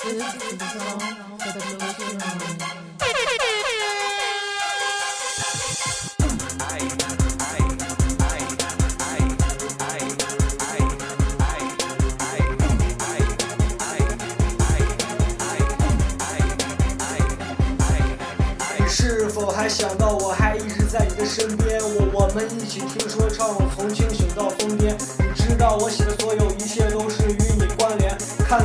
是否还想到我还一直在你的身边？我我们一起听说唱，从清醒到疯癫。你知道我写的所有一切都是与你关联。看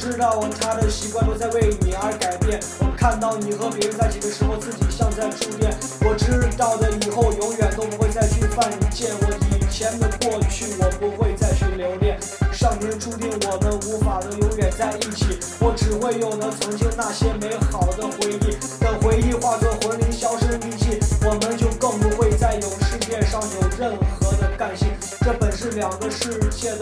知道我他的习惯都在为你而改变。我看到你和别人在一起的时候，自己像在触电。我知道的以后永远都不会再去犯贱。我以前的过去，我不会再去留恋。上天注定我们无法能永远在一起，我只会有那曾经那些美好的回忆。等回忆化作魂灵消失匿迹，我们就更不会再有世界上有任何的干系。这本是两个世界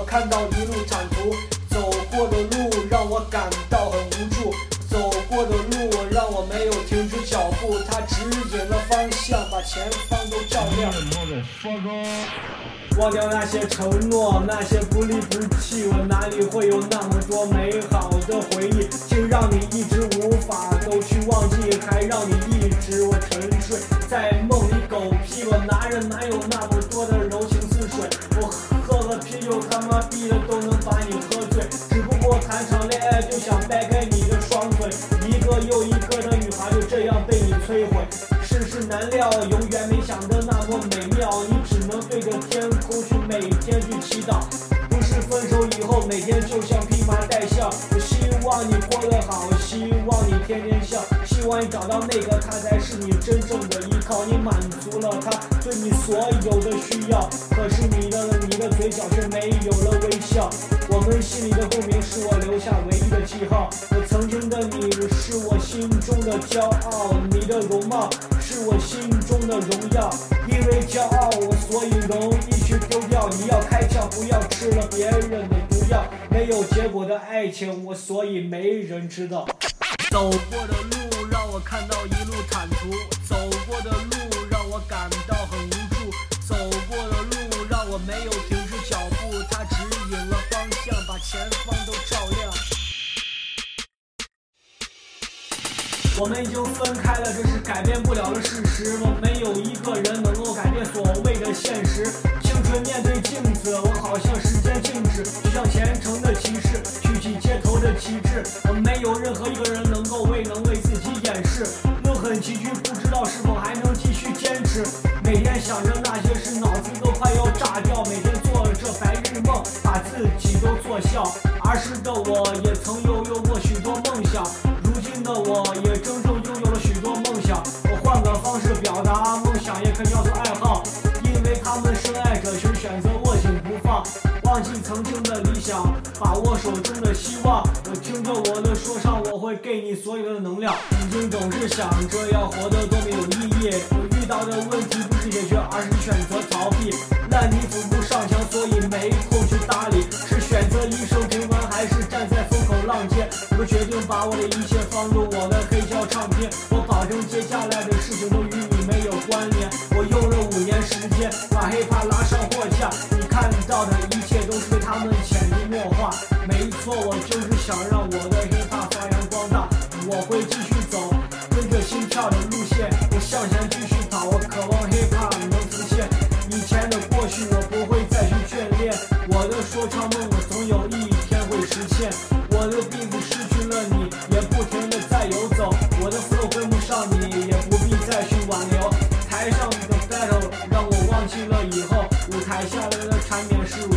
我看到一路坦途，走过的路让我感到很无助，走过的路让我没有停止脚步，它指引了方向，把前方都照亮。忘掉那些承诺，那些不离不弃，我哪里会有那么多美好的回忆？请让你一原料，永远没想的那么美妙，你只能对着天空去每天去祈祷。不是分手以后每天就像披麻戴孝，我希望你过得好，希望你天天笑，希望你找到那个他才是你真正的依靠，你满足了他对你所有的需要，可是你的你的嘴角却没有了微笑。我们心里的共鸣是我留下唯一的记号，我曾经的你是我心中的骄傲，你的容貌是我心中的荣耀，因为骄傲我所以容易去丢掉。你要开窍，不要吃了别人的毒药。没有结果的爱情，我所以没人知道。走过的路让我看到一我们已经分开了，这是改变不了的事实。我没有一个人能够改变所谓的现实。青春面对镜子，我好像时间静止，就像虔诚的骑士举起街头的旗帜。我没有任何一个人能够为能为自己掩饰。怒恨崎岖，不知道是否还能继续坚持。每天想着那些事，脑子都快要炸掉。每天做着白日梦，把自己都做笑。儿时的我也曾拥有过许多梦想。放，忘记曾经的理想，把握手中的希望。我听着我的说唱，我会给你所有的能量。曾经总是想着要活得多么有意义，我遇到的问题不是解决，而是选择逃避。烂泥扶不上墙，所以没空去搭理，是选择一生平凡，还是站在风口浪尖？我决定把我的一切放入我的黑胶唱片，我保证接下来的事情都与你没有关联。我用了五年时间把 hiphop 拉上货架，们潜移默化。没错，我就是想让我的 hiphop 发扬光大。我会继续走，跟着心跳的路线，我向前继续跑，我渴望 hiphop 能实现。以前的过去我不会再去眷恋，我的说唱梦我总有一天会实现。我的鼻子失去了你，也不停的在游走，我的 flow 跟不上你，也不必再去挽留。台上的 battle 让我忘记了以后，舞台下来的缠绵是我